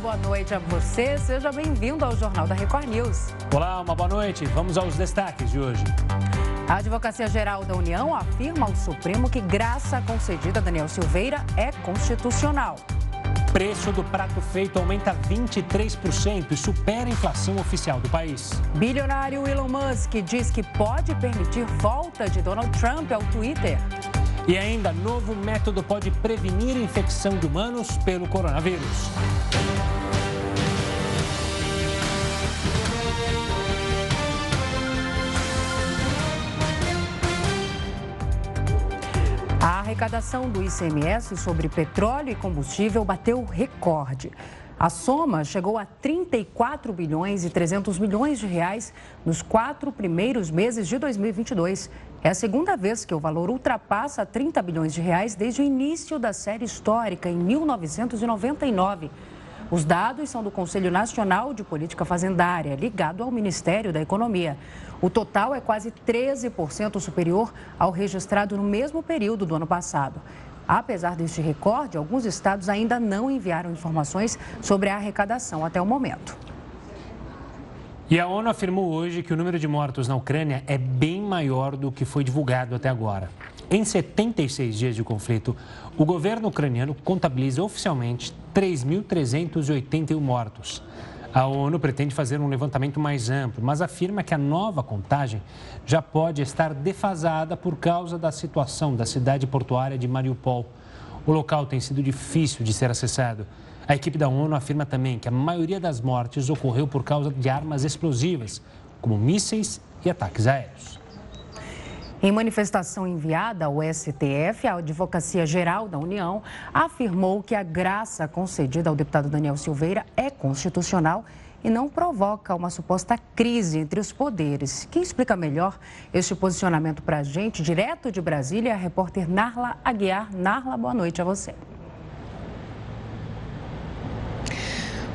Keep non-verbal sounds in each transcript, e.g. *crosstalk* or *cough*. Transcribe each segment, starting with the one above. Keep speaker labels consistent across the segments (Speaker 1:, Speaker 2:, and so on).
Speaker 1: Boa noite a você. Seja bem-vindo ao Jornal da Record News.
Speaker 2: Olá, uma boa noite. Vamos aos destaques de hoje.
Speaker 1: A Advocacia Geral da União afirma ao Supremo que graça concedida a Daniel Silveira é constitucional.
Speaker 2: Preço do prato feito aumenta 23% e supera a inflação oficial do país.
Speaker 1: Bilionário Elon Musk diz que pode permitir volta de Donald Trump ao Twitter.
Speaker 2: E ainda, novo método pode prevenir a infecção de humanos pelo coronavírus.
Speaker 1: A arrecadação do ICMS sobre petróleo e combustível bateu recorde. A soma chegou a 34 bilhões e 300 milhões de reais nos quatro primeiros meses de 2022. É a segunda vez que o valor ultrapassa 30 bilhões de reais desde o início da série histórica, em 1999. Os dados são do Conselho Nacional de Política Fazendária, ligado ao Ministério da Economia. O total é quase 13% superior ao registrado no mesmo período do ano passado. Apesar deste recorde, alguns estados ainda não enviaram informações sobre a arrecadação até o momento.
Speaker 2: E a ONU afirmou hoje que o número de mortos na Ucrânia é bem maior do que foi divulgado até agora. Em 76 dias de conflito, o governo ucraniano contabiliza oficialmente 3.381 mortos. A ONU pretende fazer um levantamento mais amplo, mas afirma que a nova contagem já pode estar defasada por causa da situação da cidade portuária de Mariupol. O local tem sido difícil de ser acessado. A equipe da ONU afirma também que a maioria das mortes ocorreu por causa de armas explosivas, como mísseis e ataques aéreos.
Speaker 1: Em manifestação enviada ao STF, a Advocacia Geral da União afirmou que a graça concedida ao deputado Daniel Silveira é constitucional e não provoca uma suposta crise entre os poderes. Quem explica melhor este posicionamento para a gente, direto de Brasília, a repórter Narla Aguiar. Narla, boa noite a você.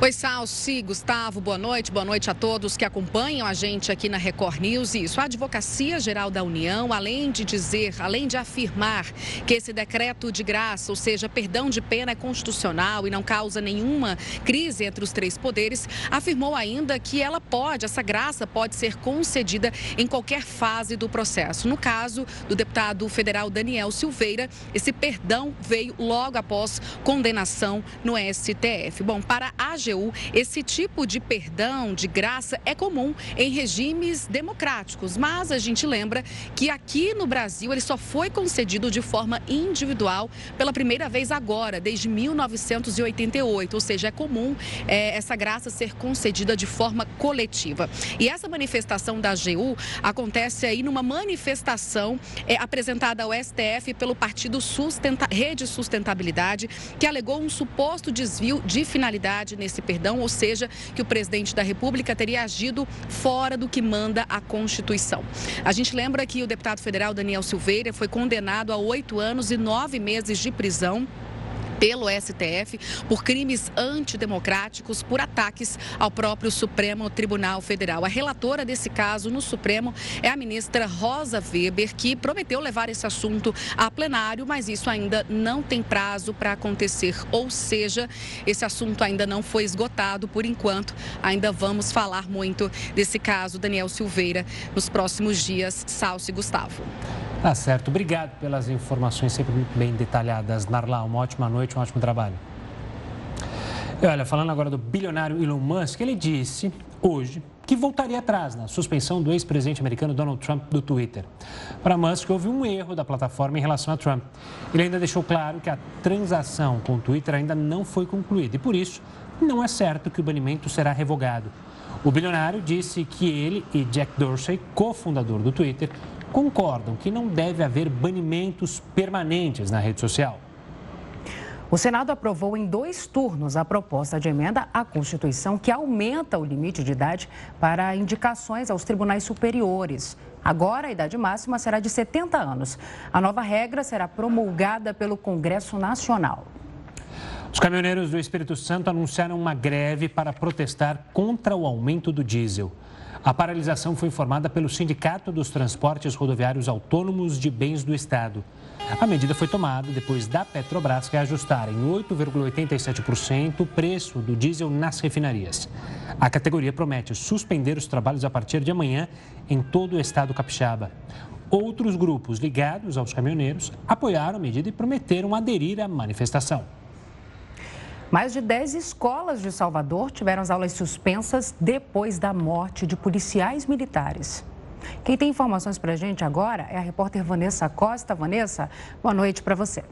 Speaker 3: Oi, Salsi, Gustavo, boa noite. Boa noite a todos que acompanham a gente aqui na Record News. Isso, a Advocacia Geral da União, além de dizer, além de afirmar que esse decreto de graça, ou seja, perdão de pena é constitucional e não causa nenhuma crise entre os três poderes, afirmou ainda que ela pode, essa graça pode ser concedida em qualquer fase do processo. No caso do deputado federal Daniel Silveira, esse perdão veio logo após condenação no STF. Bom, para a AGU, esse tipo de perdão, de graça, é comum em regimes democráticos. Mas a gente lembra que aqui no Brasil ele só foi concedido de forma individual pela primeira vez agora, desde 1988. Ou seja, é comum é, essa graça ser concedida de forma coletiva. E essa manifestação da AGU acontece aí numa manifestação é, apresentada ao STF pelo partido Sustenta... Rede Sustentabilidade, que alegou um suposto desvio de finalidade nesse esse perdão, ou seja, que o presidente da República teria agido fora do que manda a Constituição. A gente lembra que o deputado federal Daniel Silveira foi condenado a oito anos e nove meses de prisão pelo STF por crimes antidemocráticos, por ataques ao próprio Supremo Tribunal Federal. A relatora desse caso no Supremo é a ministra Rosa Weber, que prometeu levar esse assunto a plenário, mas isso ainda não tem prazo para acontecer. Ou seja, esse assunto ainda não foi esgotado por enquanto. Ainda vamos falar muito desse caso, Daniel Silveira, nos próximos dias. Salce Gustavo.
Speaker 2: Tá certo. Obrigado pelas informações sempre bem detalhadas. Narla, uma ótima noite, um ótimo trabalho. E olha, falando agora do bilionário Elon Musk, ele disse hoje que voltaria atrás na suspensão do ex-presidente americano Donald Trump do Twitter. Para Musk, houve um erro da plataforma em relação a Trump. Ele ainda deixou claro que a transação com o Twitter ainda não foi concluída e, por isso, não é certo que o banimento será revogado. O bilionário disse que ele e Jack Dorsey, cofundador do Twitter, concordam que não deve haver banimentos permanentes na rede social.
Speaker 1: O Senado aprovou em dois turnos a proposta de emenda à Constituição que aumenta o limite de idade para indicações aos tribunais superiores. Agora, a idade máxima será de 70 anos. A nova regra será promulgada pelo Congresso Nacional.
Speaker 2: Os caminhoneiros do Espírito Santo anunciaram uma greve para protestar contra o aumento do diesel. A paralisação foi informada pelo Sindicato dos Transportes Rodoviários Autônomos de Bens do Estado. A medida foi tomada depois da Petrobras reajustar em 8,87% o preço do diesel nas refinarias. A categoria promete suspender os trabalhos a partir de amanhã em todo o estado capixaba. Outros grupos ligados aos caminhoneiros apoiaram a medida e prometeram aderir à manifestação.
Speaker 1: Mais de 10 escolas de Salvador tiveram as aulas suspensas depois da morte de policiais militares. Quem tem informações para a gente agora é a repórter Vanessa Costa. Vanessa, boa noite para você.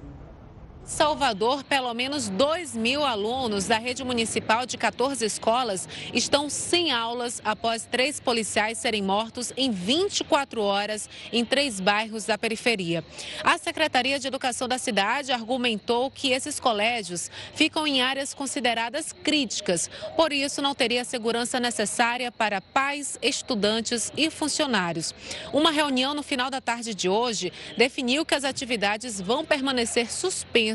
Speaker 4: Salvador, pelo menos 2 mil alunos da rede municipal de 14 escolas estão sem aulas após três policiais serem mortos em 24 horas em três bairros da periferia. A Secretaria de Educação da cidade argumentou que esses colégios ficam em áreas consideradas críticas, por isso não teria a segurança necessária para pais, estudantes e funcionários. Uma reunião no final da tarde de hoje definiu que as atividades vão permanecer suspensas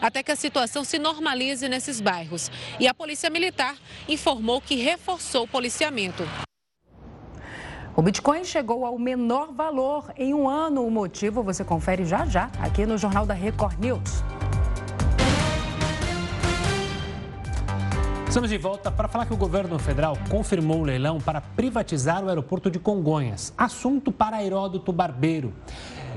Speaker 4: até que a situação se normalize nesses bairros. E a Polícia Militar informou que reforçou o policiamento.
Speaker 1: O Bitcoin chegou ao menor valor em um ano. O motivo você confere já já aqui no Jornal da Record News.
Speaker 2: Estamos de volta para falar que o governo federal confirmou o leilão para privatizar o aeroporto de Congonhas. Assunto para Heródoto Barbeiro.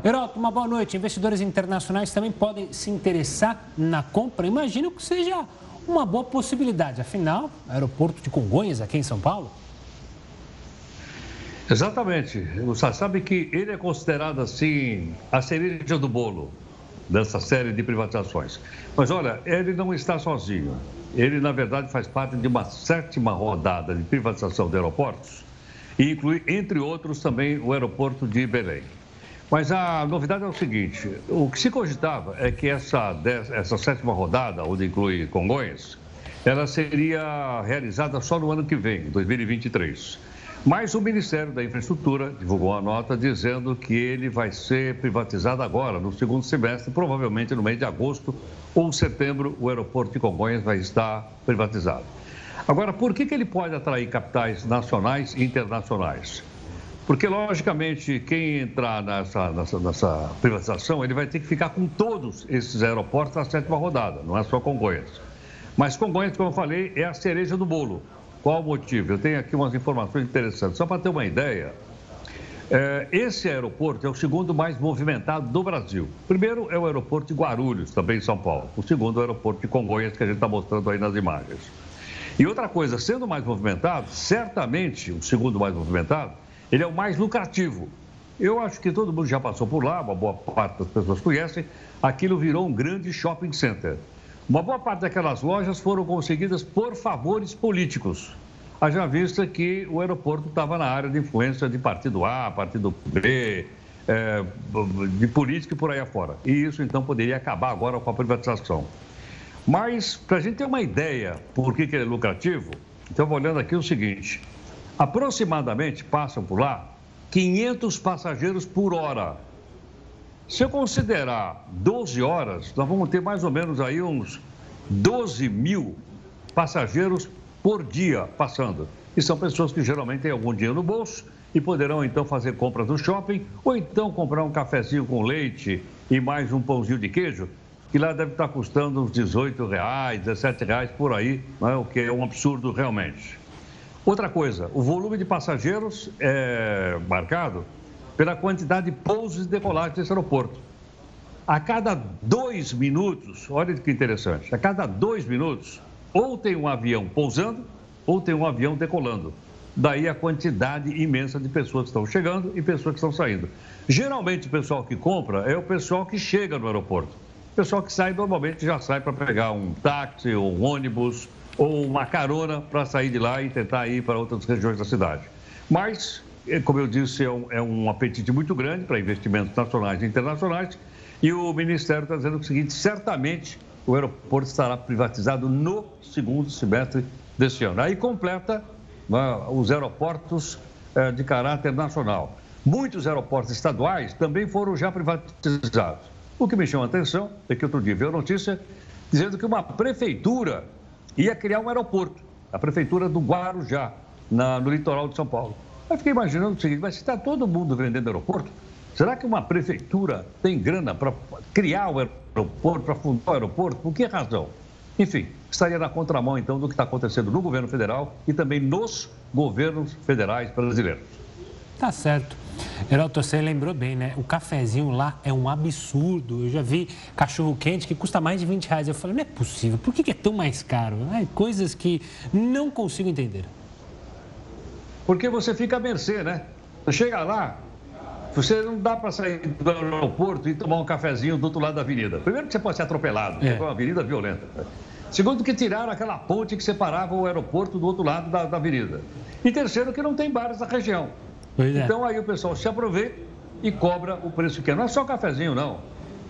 Speaker 2: Heródoto, uma boa noite. Investidores internacionais também podem se interessar na compra. Imagino que seja uma boa possibilidade. Afinal, aeroporto de Congonhas, aqui em São Paulo.
Speaker 5: Exatamente. Você sabe que ele é considerado assim a cereja do bolo dessa série de privatizações. Mas olha, ele não está sozinho. Ele, na verdade, faz parte de uma sétima rodada de privatização de aeroportos e inclui, entre outros, também o aeroporto de Belém. Mas a novidade é o seguinte: o que se cogitava é que essa, essa sétima rodada, onde inclui Congonhas, ela seria realizada só no ano que vem, 2023. Mas o Ministério da Infraestrutura divulgou uma nota dizendo que ele vai ser privatizado agora, no segundo semestre, provavelmente no mês de agosto ou setembro, o aeroporto de Congonhas vai estar privatizado. Agora, por que, que ele pode atrair capitais nacionais e internacionais? Porque, logicamente, quem entrar nessa, nessa, nessa, privatização, ele vai ter que ficar com todos esses aeroportos na sétima rodada, não é só Congonhas. Mas Congonhas, como eu falei, é a cereja do bolo. Qual o motivo? Eu tenho aqui umas informações interessantes. Só para ter uma ideia, é, esse aeroporto é o segundo mais movimentado do Brasil. Primeiro é o aeroporto de Guarulhos, também em São Paulo. O segundo é o aeroporto de Congonhas, que a gente está mostrando aí nas imagens. E outra coisa, sendo mais movimentado, certamente o segundo mais movimentado, ele é o mais lucrativo. Eu acho que todo mundo já passou por lá, uma boa parte das pessoas conhecem. Aquilo virou um grande shopping center. Uma boa parte daquelas lojas foram conseguidas por favores políticos. Haja vista que o aeroporto estava na área de influência de partido A, partido B, é, de política e por aí afora. E isso então poderia acabar agora com a privatização. Mas, para a gente ter uma ideia por que, que ele é lucrativo, então olhando aqui o seguinte: Aproximadamente passam por lá 500 passageiros por hora. Se eu considerar 12 horas, nós vamos ter mais ou menos aí uns 12 mil passageiros por dia passando. E são pessoas que geralmente têm algum dinheiro no bolso e poderão então fazer compras no shopping ou então comprar um cafezinho com leite e mais um pãozinho de queijo, que lá deve estar custando uns 18 reais, 17 reais por aí, é? o que é um absurdo realmente. Outra coisa, o volume de passageiros é marcado pela quantidade de pousos e decolagens desse aeroporto. A cada dois minutos, olha que interessante, a cada dois minutos, ou tem um avião pousando, ou tem um avião decolando. Daí a quantidade imensa de pessoas que estão chegando e pessoas que estão saindo. Geralmente o pessoal que compra é o pessoal que chega no aeroporto. O pessoal que sai normalmente já sai para pegar um táxi ou um ônibus ou uma carona para sair de lá e tentar ir para outras regiões da cidade. Mas, é, como eu disse, é um, é um apetite muito grande para investimentos nacionais e internacionais e o Ministério está dizendo o seguinte: certamente o aeroporto estará privatizado no segundo semestre deste ano. Aí completa né, os aeroportos é, de caráter nacional. Muitos aeroportos estaduais também foram já privatizados. O que me chama a atenção é que outro dia veio a notícia dizendo que uma prefeitura ia criar um aeroporto, a prefeitura do Guarujá, na, no litoral de São Paulo. Eu fiquei imaginando o seguinte, mas se está todo mundo vendendo aeroporto, Será que uma prefeitura tem grana para criar o aeroporto, para fundar o aeroporto? Por que razão? Enfim, estaria na contramão, então, do que está acontecendo no governo federal e também nos governos federais brasileiros.
Speaker 2: Tá certo. Heraldo, você lembrou bem, né? O cafezinho lá é um absurdo. Eu já vi cachorro quente que custa mais de 20 reais. Eu falei, não é possível. Por que é tão mais caro? É coisas que não consigo entender.
Speaker 5: Porque você fica à mercê, né? Você chega lá, você não dá para sair do aeroporto e tomar um cafezinho do outro lado da avenida. Primeiro que você pode ser atropelado, é, é uma avenida violenta. Segundo que tiraram aquela ponte que separava o aeroporto do outro lado da, da avenida. E terceiro que não tem bares na região. É. Então aí o pessoal se aproveita e cobra o preço que é. Não é só cafezinho, não.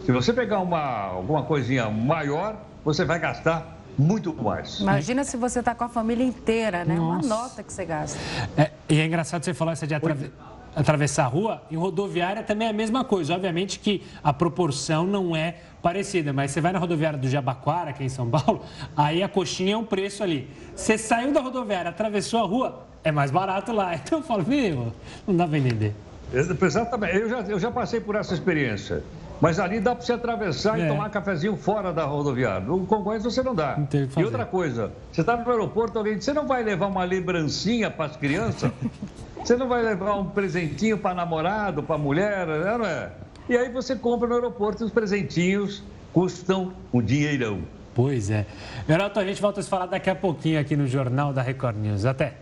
Speaker 5: Se você pegar uma, alguma coisinha maior, você vai gastar muito mais.
Speaker 1: Imagina se você está com a família inteira, né? Nossa. Uma nota que você gasta.
Speaker 2: É, e é engraçado você falar essa de atrave... atravessar a rua. Em rodoviária também é a mesma coisa. Obviamente que a proporção não é parecida, mas você vai na rodoviária do Jabaquara, aqui em São Paulo, *laughs* aí a coxinha é um preço ali. Você saiu da rodoviária, atravessou a rua, é mais barato lá. *laughs* Então eu falo, viu, não dá para entender.
Speaker 5: Exatamente. Eu já, eu já passei por essa experiência. Mas ali dá para você atravessar é. e tomar cafezinho fora da rodoviária. No Congonhas você não dá. Não e outra coisa, você está no aeroporto, alguém diz, você não vai levar uma lembrancinha para as crianças? *laughs* você não vai levar um presentinho para namorado, para mulher, né, não é? E aí você compra no aeroporto e os presentinhos custam um dinheirão.
Speaker 2: Pois é. Geraldo, a gente volta a se falar daqui a pouquinho aqui no Jornal da Record News. Até.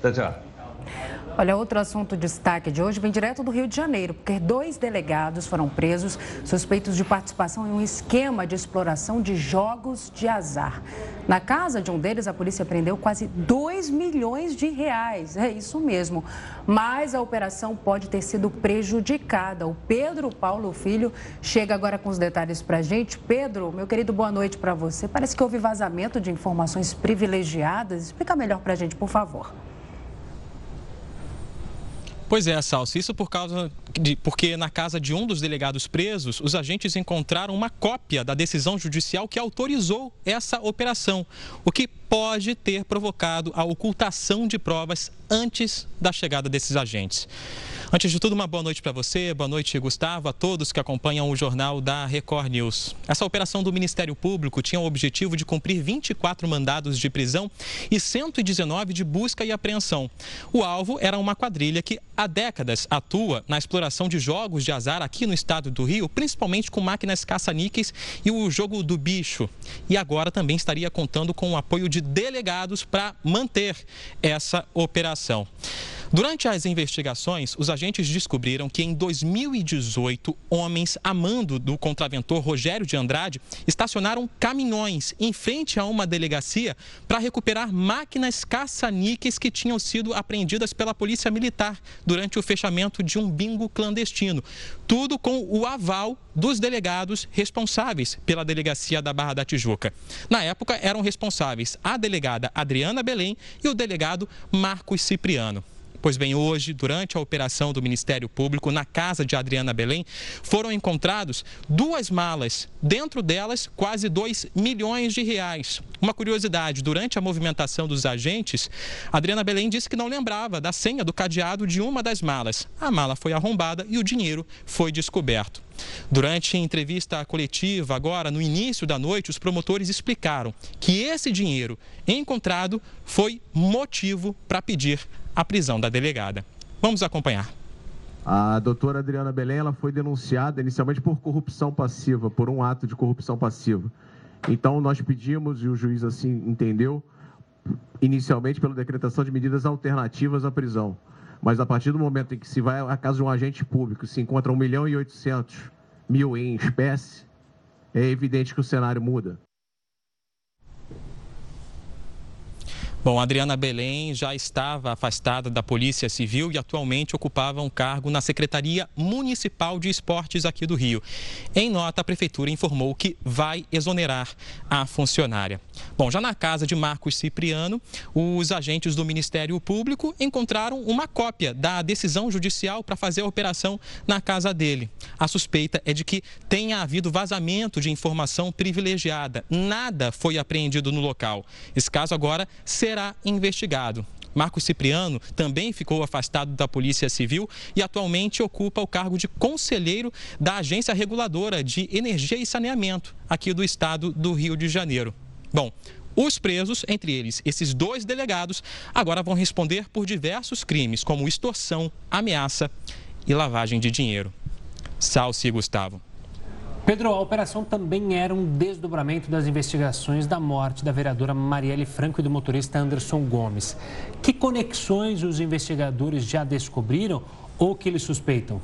Speaker 5: Tchau, tchau.
Speaker 1: Olha, outro assunto destaque de hoje vem direto do Rio de Janeiro, porque dois delegados foram presos suspeitos de participação em um esquema de exploração de jogos de azar. Na casa de um deles, a polícia prendeu quase 2 milhões de reais. É isso mesmo. Mas a operação pode ter sido prejudicada. O Pedro Paulo Filho chega agora com os detalhes para a gente. Pedro, meu querido, boa noite para você. Parece que houve vazamento de informações privilegiadas. Explica melhor para a gente, por favor.
Speaker 6: Pois é, Salsi, isso por causa de, porque na casa de um dos delegados presos, os agentes encontraram uma cópia da decisão judicial que autorizou essa operação, o que pode ter provocado a ocultação de provas antes da chegada desses agentes. Antes de tudo, uma boa noite para você, boa noite, Gustavo, a todos que acompanham o jornal da Record News. Essa operação do Ministério Público tinha o objetivo de cumprir 24 mandados de prisão e 119 de busca e apreensão. O alvo era uma quadrilha que há décadas atua na exploração de jogos de azar aqui no estado do Rio, principalmente com máquinas caça-níqueis e o jogo do bicho. E agora também estaria contando com o apoio de delegados para manter essa operação. Durante as investigações, os agentes descobriram que em 2018, homens amando do contraventor Rogério de Andrade estacionaram caminhões em frente a uma delegacia para recuperar máquinas caça-níqueis que tinham sido apreendidas pela Polícia Militar durante o fechamento de um bingo clandestino. Tudo com o aval dos delegados responsáveis pela delegacia da Barra da Tijuca. Na época, eram responsáveis a delegada Adriana Belém e o delegado Marcos Cipriano. Pois bem, hoje, durante a operação do Ministério Público na casa de Adriana Belém, foram encontrados duas malas, dentro delas quase 2 milhões de reais. Uma curiosidade, durante a movimentação dos agentes, Adriana Belém disse que não lembrava da senha do cadeado de uma das malas. A mala foi arrombada e o dinheiro foi descoberto. Durante a entrevista coletiva, agora no início da noite, os promotores explicaram que esse dinheiro encontrado foi motivo para pedir a prisão da delegada. Vamos acompanhar.
Speaker 7: A doutora Adriana Belém ela foi denunciada inicialmente por corrupção passiva, por um ato de corrupção passiva. Então, nós pedimos, e o juiz assim entendeu, inicialmente pela decretação de medidas alternativas à prisão. Mas a partir do momento em que se vai à casa de um agente público, se encontra 1 milhão e 800 mil em espécie, é evidente que o cenário muda.
Speaker 6: Bom, Adriana Belém já estava afastada da Polícia Civil e atualmente ocupava um cargo na Secretaria Municipal de Esportes aqui do Rio. Em nota, a Prefeitura informou que vai exonerar a funcionária. Bom, já na casa de Marcos Cipriano, os agentes do Ministério Público encontraram uma cópia da decisão judicial para fazer a operação na casa dele. A suspeita é de que tenha havido vazamento de informação privilegiada. Nada foi apreendido no local. Esse caso agora será será investigado. Marcos Cipriano também ficou afastado da Polícia Civil e atualmente ocupa o cargo de conselheiro da Agência Reguladora de Energia e Saneamento aqui do estado do Rio de Janeiro. Bom, os presos, entre eles esses dois delegados, agora vão responder por diversos crimes, como extorsão, ameaça e lavagem de dinheiro. Salce e Gustavo.
Speaker 2: Pedro, a operação também era um desdobramento das investigações da morte da vereadora Marielle Franco e do motorista Anderson Gomes. Que conexões os investigadores já descobriram ou que eles suspeitam?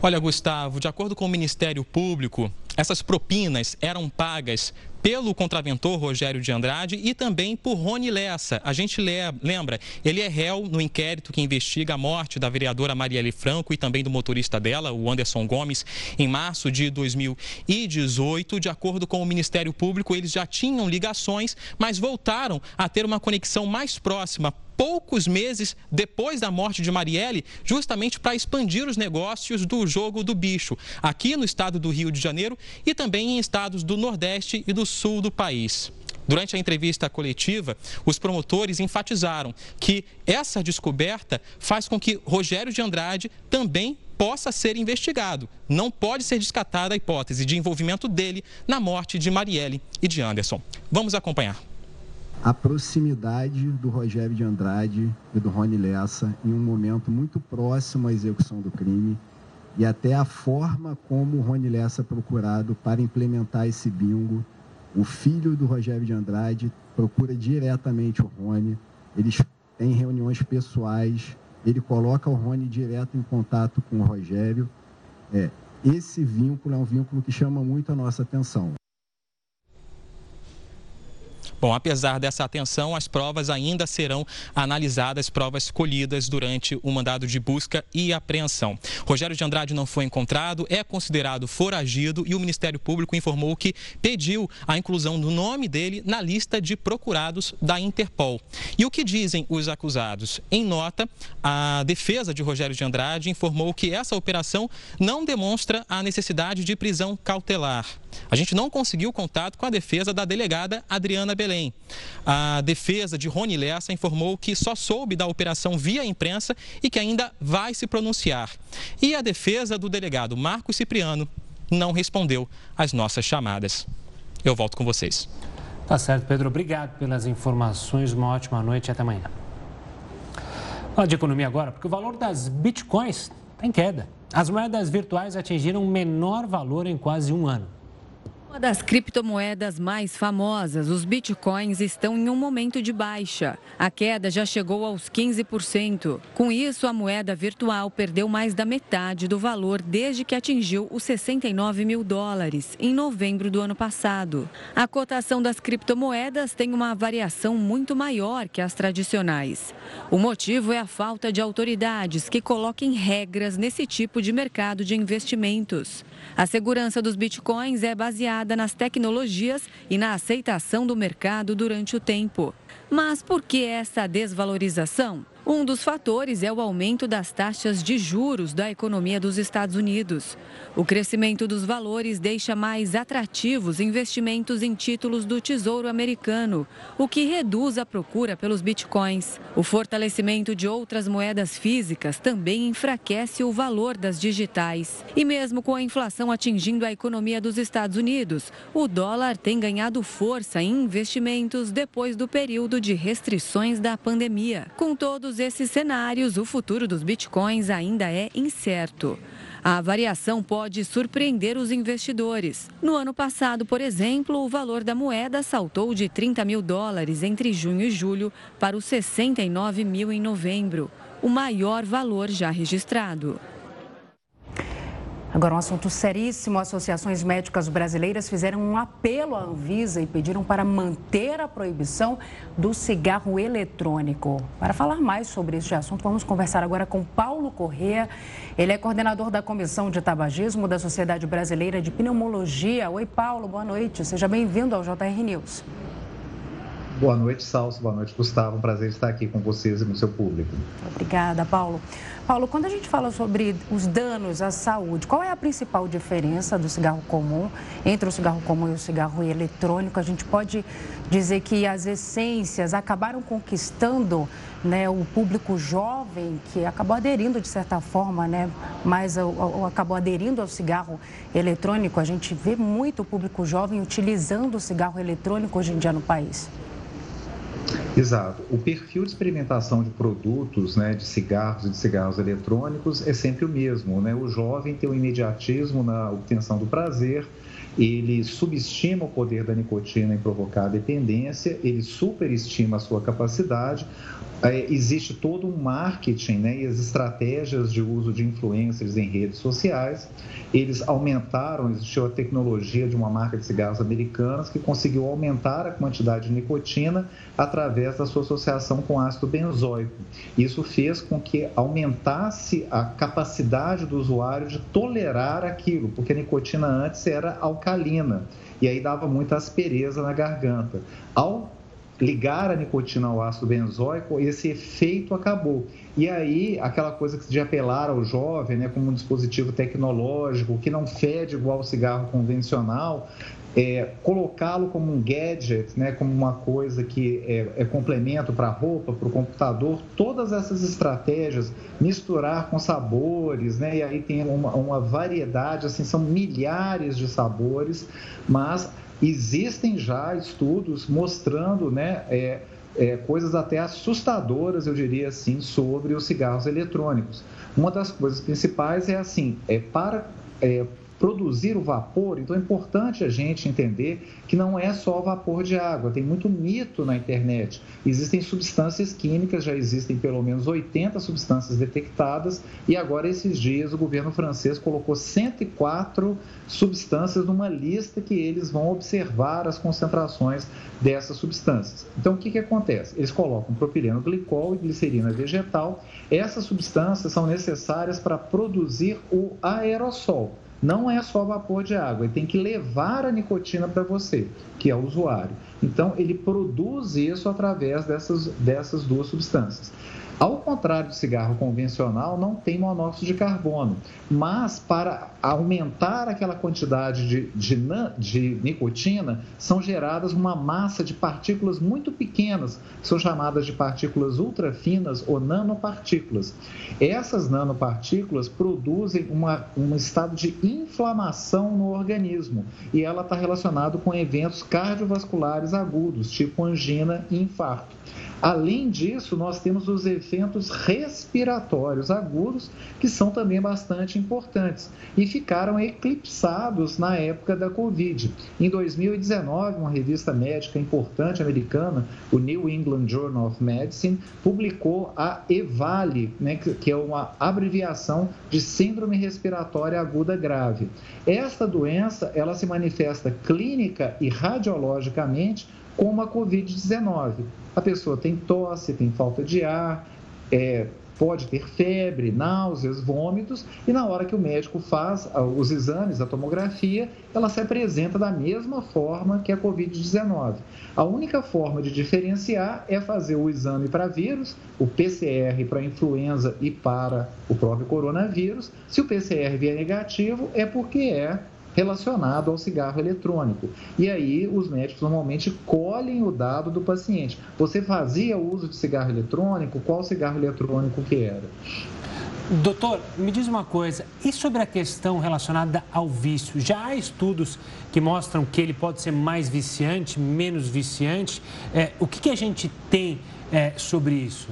Speaker 6: Olha, Gustavo, de acordo com o Ministério Público, essas propinas eram pagas pelo contraventor Rogério de Andrade e também por Rony Lessa. A gente lembra, ele é réu no inquérito que investiga a morte da vereadora Marielle Franco e também do motorista dela, o Anderson Gomes, em março de 2018. De acordo com o Ministério Público, eles já tinham ligações, mas voltaram a ter uma conexão mais próxima poucos meses depois da morte de Marielle, justamente para expandir os negócios do jogo do bicho, aqui no estado do Rio de Janeiro e também em estados do Nordeste e do Sul do país. Durante a entrevista coletiva, os promotores enfatizaram que essa descoberta faz com que Rogério de Andrade também possa ser investigado. Não pode ser descartada a hipótese de envolvimento dele na morte de Marielle e de Anderson. Vamos acompanhar
Speaker 8: a proximidade do Rogério de Andrade e do Rony Lessa em um momento muito próximo à execução do crime e até a forma como o Rony Lessa é procurado para implementar esse bingo. O filho do Rogério de Andrade procura diretamente o Rony, eles têm reuniões pessoais, ele coloca o Rony direto em contato com o Rogério. É, esse vínculo é um vínculo que chama muito a nossa atenção.
Speaker 6: Bom, apesar dessa atenção, as provas ainda serão analisadas, provas colhidas durante o mandado de busca e apreensão. Rogério de Andrade não foi encontrado, é considerado foragido e o Ministério Público informou que pediu a inclusão do nome dele na lista de procurados da Interpol. E o que dizem os acusados? Em nota, a defesa de Rogério de Andrade informou que essa operação não demonstra a necessidade de prisão cautelar. A gente não conseguiu contato com a defesa da delegada Adriana Belém. A defesa de Rony Lessa informou que só soube da operação via imprensa e que ainda vai se pronunciar. E a defesa do delegado Marco Cipriano não respondeu às nossas chamadas. Eu volto com vocês.
Speaker 2: Tá certo, Pedro. Obrigado pelas informações. Uma ótima noite e até amanhã. Fala de economia agora, porque o valor das bitcoins está em queda. As moedas virtuais atingiram o menor valor em quase um ano.
Speaker 9: Uma das criptomoedas mais famosas, os bitcoins, estão em um momento de baixa. A queda já chegou aos 15%. Com isso, a moeda virtual perdeu mais da metade do valor desde que atingiu os 69 mil dólares em novembro do ano passado. A cotação das criptomoedas tem uma variação muito maior que as tradicionais. O motivo é a falta de autoridades que coloquem regras nesse tipo de mercado de investimentos. A segurança dos bitcoins é baseada nas tecnologias e na aceitação do mercado durante o tempo. Mas por que essa desvalorização? Um dos fatores é o aumento das taxas de juros da economia dos Estados Unidos. O crescimento dos valores deixa mais atrativos investimentos em títulos do Tesouro Americano, o que reduz a procura pelos bitcoins. O fortalecimento de outras moedas físicas também enfraquece o valor das digitais. E mesmo com a inflação atingindo a economia dos Estados Unidos, o dólar tem ganhado força em investimentos depois do período de restrições da pandemia. Com todos esses cenários, o futuro dos bitcoins ainda é incerto. A variação pode surpreender os investidores. No ano passado, por exemplo, o valor da moeda saltou de 30 mil dólares entre junho e julho para os 69 mil em novembro, o maior valor já registrado.
Speaker 1: Agora, um assunto seríssimo. Associações médicas brasileiras fizeram um apelo à Anvisa e pediram para manter a proibição do cigarro eletrônico. Para falar mais sobre este assunto, vamos conversar agora com Paulo Corrêa. Ele é coordenador da Comissão de Tabagismo da Sociedade Brasileira de Pneumologia. Oi, Paulo, boa noite. Seja bem-vindo ao JR News.
Speaker 10: Boa noite, Salso. Boa noite, Gustavo. Um prazer estar aqui com vocês e com o seu público.
Speaker 1: Obrigada, Paulo. Paulo, quando a gente fala sobre os danos à saúde, qual é a principal diferença do cigarro comum entre o cigarro comum e o cigarro eletrônico? A gente pode dizer que as essências acabaram conquistando né, o público jovem que acabou aderindo de certa forma, né, mas ou, acabou aderindo ao cigarro eletrônico. A gente vê muito o público jovem utilizando o cigarro eletrônico hoje em dia no país.
Speaker 10: Exato. O perfil de experimentação de produtos, né, de cigarros e de cigarros eletrônicos é sempre o mesmo. Né? O jovem tem um imediatismo na obtenção do prazer, ele subestima o poder da nicotina em provocar dependência, ele superestima a sua capacidade, é, existe todo um marketing né, e as estratégias de uso de influencers em redes sociais. Eles aumentaram, existiu a tecnologia de uma marca de cigarros americanas que conseguiu aumentar a quantidade de nicotina através da sua associação com ácido benzoico. Isso fez com que aumentasse a capacidade do usuário de tolerar aquilo, porque a nicotina antes era alcalina e aí dava muita aspereza na garganta. Ao ligar a nicotina ao ácido benzoico, esse efeito acabou. E aí, aquela coisa de apelar ao jovem, né, como um dispositivo tecnológico que não fede igual o cigarro convencional, é, colocá-lo como um gadget, né, como uma coisa que é, é complemento para a roupa, para o computador, todas essas estratégias, misturar com sabores, né, e aí tem uma, uma variedade, assim, são milhares de sabores, mas Existem já estudos mostrando né, é, é, coisas até assustadoras, eu diria assim, sobre os cigarros eletrônicos. Uma das coisas principais é assim, é para é, produzir o vapor, então é importante a gente entender que não é só vapor de água, tem muito mito na internet. Existem substâncias químicas, já existem pelo menos 80 substâncias detectadas, e agora, esses dias, o governo francês colocou 104 substâncias numa lista que eles vão observar as concentrações dessas substâncias. Então, o que, que acontece? Eles colocam propileno glicol e glicerina vegetal. Essas substâncias são necessárias para produzir o aerossol não é só vapor de água, ele tem que levar a nicotina para você, que é o usuário. Então, ele produz isso através dessas, dessas duas substâncias. Ao contrário do cigarro convencional, não tem monóxido de carbono, mas para aumentar aquela quantidade de, de, de, nicotina, são geradas uma massa de partículas muito pequenas, são chamadas de partículas ultrafinas ou nanopartículas. Essas nanopartículas produzem uma, um estado de inflamação no organismo e ela está relacionada com eventos cardiovasculares agudos, tipo angina e infarto. Além disso, nós temos os eventos respiratórios agudos, que são também bastante importantes e ficaram eclipsados na época da Covid. Em 2019, uma revista médica importante americana, o New England Journal of Medicine, publicou a EVALI, né, que é uma abreviação de Síndrome Respiratória Aguda Grave. Esta doença, ela se manifesta clínica e radiologicamente como a Covid-19. A pessoa tem tosse, tem falta de ar, é, pode ter febre, náuseas, vômitos, e na hora que o médico faz os exames, a tomografia, ela se apresenta da mesma forma que a Covid-19. A única forma de diferenciar é fazer o exame para vírus, o PCR para influenza e para o próprio coronavírus. Se o PCR vier negativo, é porque é relacionado ao cigarro eletrônico. E aí os médicos normalmente colhem o dado do paciente. Você fazia uso de cigarro eletrônico? Qual cigarro eletrônico que era?
Speaker 2: Doutor, me diz uma coisa, e sobre a questão relacionada ao vício? Já há estudos que mostram que ele pode ser mais viciante, menos viciante? É, o que, que, a gente tem é, sobre isso?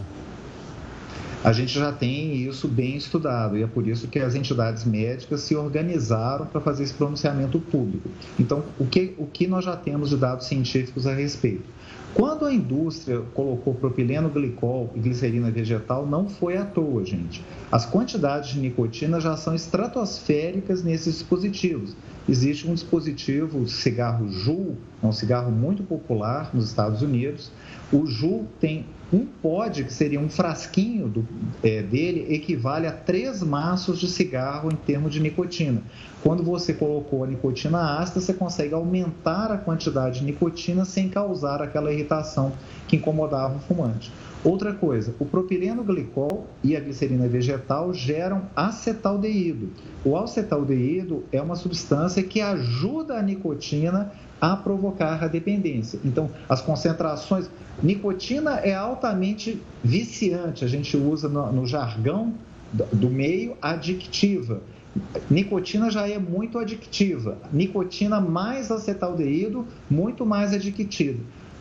Speaker 10: A gente já tem isso bem estudado e é por isso que as entidades médicas se organizaram para fazer esse pronunciamento público. Então, o que, o que nós já temos de dados científicos a respeito? Quando a indústria colocou propileno glicol e glicerina vegetal, não foi à toa, gente. As quantidades de nicotina já são estratosféricas nesses dispositivos. Existe um dispositivo, o cigarro Juul, é um cigarro muito popular nos Estados Unidos. O Juul tem um pod, que seria um frasquinho do, é, dele, equivale a três maços de cigarro em termos de nicotina. Quando você colocou a nicotina ácida, você consegue aumentar a quantidade de nicotina sem causar aquela irritação que incomodava o fumante. Outra coisa, o propileno glicol e a glicerina vegetal geram acetaldeído. O acetaldeído é uma substância que ajuda a nicotina a provocar a dependência. Então, as concentrações. Nicotina é altamente viciante, a gente usa no, no jargão do meio adictiva. Nicotina já é muito adictiva. Nicotina mais acetaldeído, muito mais adictivo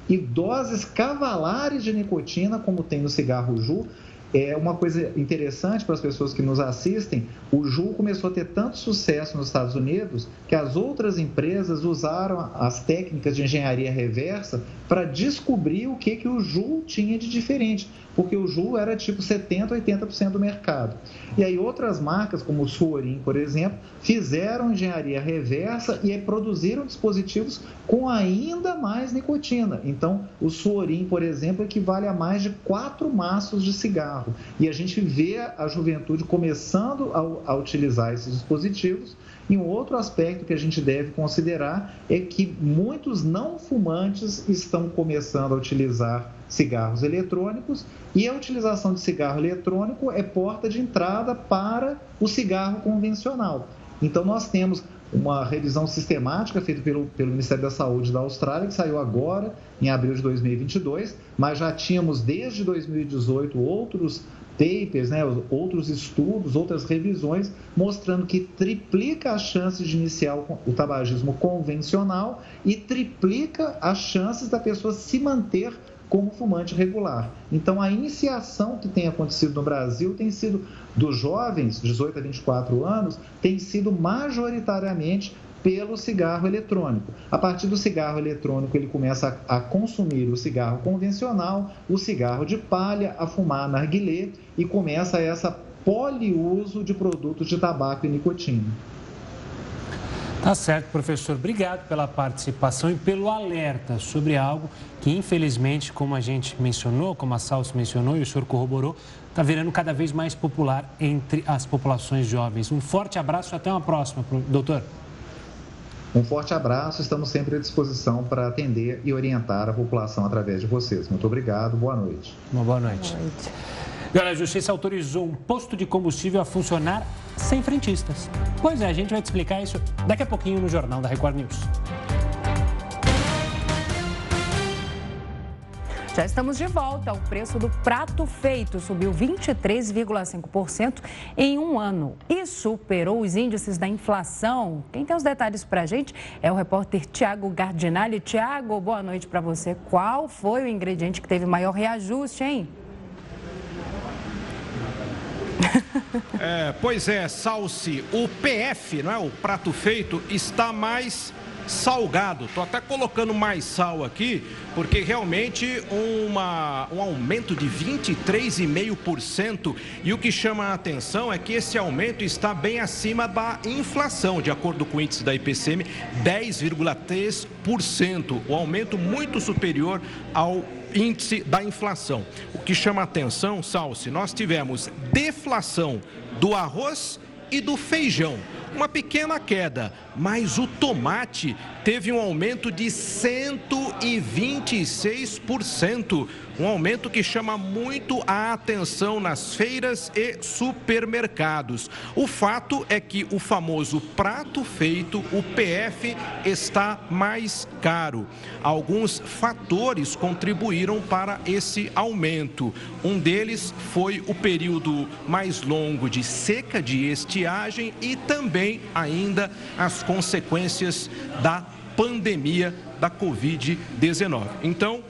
Speaker 10: e doses cavalares de nicotina, como tem no cigarro Ju. É uma coisa interessante para as pessoas que nos assistem, o Ju começou a ter tanto sucesso nos Estados Unidos que as outras empresas usaram as técnicas de engenharia reversa para descobrir o que, que o Ju tinha de diferente porque o Ju era tipo 70%, 80% do mercado. E aí outras marcas, como o Suorin, por exemplo, fizeram engenharia reversa e produziram dispositivos com ainda mais nicotina. Então, o Suorin, por exemplo, equivale a mais de quatro maços de cigarro. E a gente vê a juventude começando a, a utilizar esses dispositivos. E um outro aspecto que a gente deve considerar é que muitos não fumantes estão começando a utilizar cigarros eletrônicos. E a utilização de cigarro eletrônico é porta de entrada para o cigarro convencional. Então, nós temos uma revisão sistemática feita pelo, pelo Ministério da Saúde da Austrália, que saiu agora, em abril de 2022, mas já tínhamos desde 2018 outros papers, né, outros estudos, outras revisões, mostrando que triplica as chances de iniciar o tabagismo convencional e triplica as chances da pessoa se manter como fumante regular. Então, a iniciação que tem acontecido no Brasil tem sido dos jovens, 18 a 24 anos, tem sido majoritariamente pelo cigarro eletrônico. A partir do cigarro eletrônico, ele começa a, a consumir o cigarro convencional, o cigarro de palha, a fumar narguilé e começa essa poliuso de produtos de tabaco e nicotina.
Speaker 2: Tá certo, professor. Obrigado pela participação e pelo alerta sobre algo que, infelizmente, como a gente mencionou, como a Salso mencionou e o senhor corroborou, está virando cada vez mais popular entre as populações jovens. Um forte abraço e até uma próxima, doutor.
Speaker 10: Um forte abraço, estamos sempre à disposição para atender e orientar a população através de vocês. Muito obrigado, boa noite.
Speaker 2: Uma boa noite. Boa noite. Agora, a Justiça autorizou um posto de combustível a funcionar sem frentistas. Pois é, a gente vai te explicar isso daqui a pouquinho no Jornal da Record News.
Speaker 1: Já estamos de volta. O preço do prato feito subiu 23,5% em um ano e superou os índices da inflação. Quem tem os detalhes para a gente é o repórter Tiago Gardinali. Tiago, boa noite para você. Qual foi o ingrediente que teve maior reajuste, hein?
Speaker 11: É, pois é, Salsi, o PF, não é? O prato feito está mais salgado. Estou até colocando mais sal aqui, porque realmente uma, um aumento de 23,5%. E o que chama a atenção é que esse aumento está bem acima da inflação, de acordo com o índice da IPCM, 10,3%. O um aumento muito superior ao índice da inflação. O que chama atenção, Salsi, nós tivemos deflação do arroz e do feijão uma pequena queda, mas o tomate teve um aumento de 126%, um aumento que chama muito a atenção nas feiras e supermercados. O fato é que o famoso prato feito, o PF, está mais caro. Alguns fatores contribuíram para esse aumento. Um deles foi o período mais longo de seca de estiagem e também ainda as consequências da pandemia da Covid-19. Então,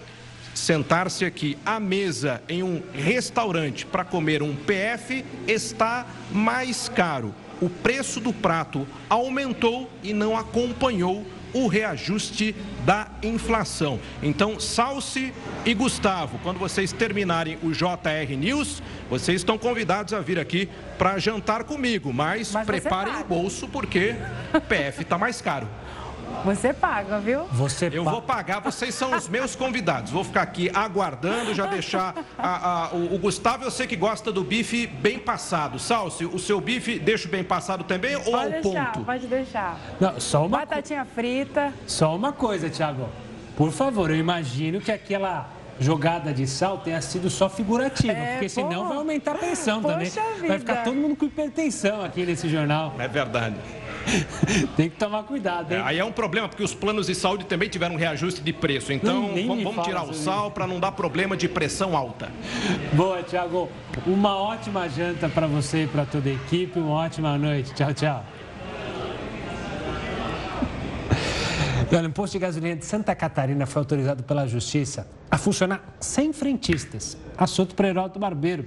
Speaker 11: sentar-se aqui à mesa em um restaurante para comer um PF está mais caro. O preço do prato aumentou e não acompanhou o reajuste da inflação. Então, Salsi e Gustavo, quando vocês terminarem o JR News, vocês estão convidados a vir aqui para jantar comigo, mas, mas preparem o bolso porque o PF está mais caro.
Speaker 1: Você paga, viu?
Speaker 11: Você Eu vou pagar, vocês são os meus convidados. Vou ficar aqui aguardando, já deixar a, a, o, o, Gustavo, eu sei que gosta do bife bem passado. Salsi, o seu bife deixa bem passado também ou
Speaker 1: pode
Speaker 11: ao
Speaker 1: deixar,
Speaker 11: ponto?
Speaker 1: Pode deixar.
Speaker 2: Não, só uma
Speaker 1: Batatinha frita.
Speaker 2: Só uma coisa, Thiago. Por favor, eu imagino que aquela jogada de sal tenha sido só figurativa, é, porque senão pô, vai aumentar a pressão também. Vida. Vai ficar todo mundo com hipertensão aqui nesse jornal.
Speaker 11: É verdade. *laughs*
Speaker 2: Tem que tomar cuidado, hein?
Speaker 11: É, aí é um problema, porque os planos de saúde também tiveram um reajuste de preço. Então, vamos, vamos tirar o sal para não dar problema de pressão alta.
Speaker 2: Boa, Tiago. Uma ótima janta para você e para toda a equipe. Uma ótima noite. Tchau, tchau. *laughs* Olha, o posto de gasolina de Santa Catarina foi autorizado pela Justiça a funcionar sem frentistas. Assunto para Heroto Barbeiro.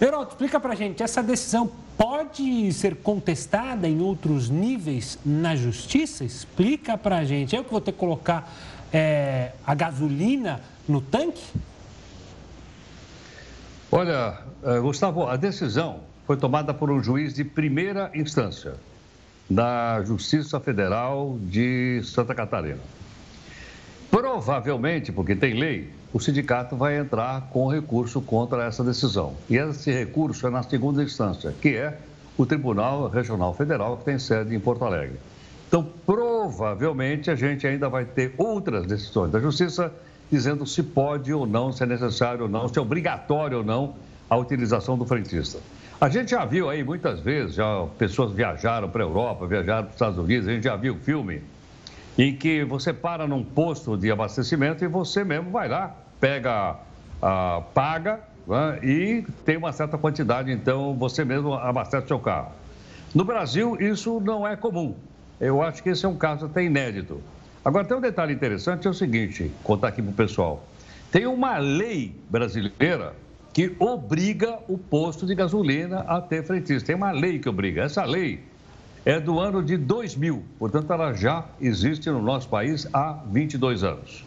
Speaker 2: Heroto, explica para gente, essa decisão pode ser contestada em outros níveis na Justiça? Explica para gente. Eu que vou ter que colocar é, a gasolina no tanque?
Speaker 5: Olha, eh, Gustavo, a decisão foi tomada por um juiz de primeira instância da Justiça Federal de Santa Catarina. Provavelmente, porque tem lei, o sindicato vai entrar com recurso contra essa decisão. E esse recurso é na segunda instância, que é o Tribunal Regional Federal, que tem sede em Porto Alegre. Então, provavelmente, a gente ainda vai ter outras decisões da Justiça dizendo se pode ou não, se é necessário ou não, se é obrigatório ou não a utilização do frentista. A gente já viu aí muitas vezes, já pessoas viajaram para a Europa, viajaram para os Estados Unidos, a gente já viu filme em que você para num posto de abastecimento e você mesmo vai lá, pega, ah, paga né, e tem uma certa quantidade, então você mesmo abastece seu carro. No Brasil, isso não é comum. Eu acho que esse é um caso até inédito. Agora, tem um detalhe interessante, é o seguinte, contar aqui para o pessoal. Tem uma lei brasileira que obriga o posto de gasolina a ter frentista. Tem uma lei que obriga. Essa lei é do ano de 2000, portanto, ela já existe no nosso país há 22 anos.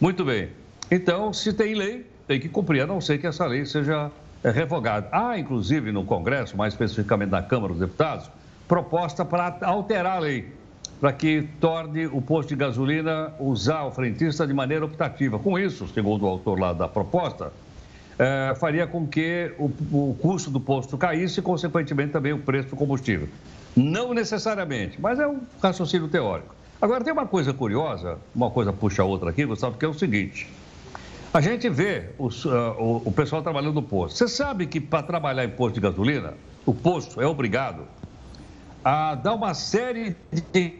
Speaker 5: Muito bem. Então, se tem lei, tem que cumprir, a não ser que essa lei seja é, revogada. Há, inclusive, no Congresso, mais especificamente na Câmara dos Deputados, proposta para alterar a lei, para que torne o posto de gasolina usar o frentista de maneira optativa. Com isso, segundo o autor lá da proposta, é, faria com que o, o custo do posto caísse e, consequentemente, também o preço do combustível. Não necessariamente, mas é um raciocínio teórico. Agora, tem uma coisa curiosa, uma coisa puxa a outra aqui, Gustavo, que é o seguinte. A gente vê os, uh, o, o, pessoal trabalhando no posto. Você sabe que para trabalhar em posto de gasolina, o posto é obrigado a dar uma série de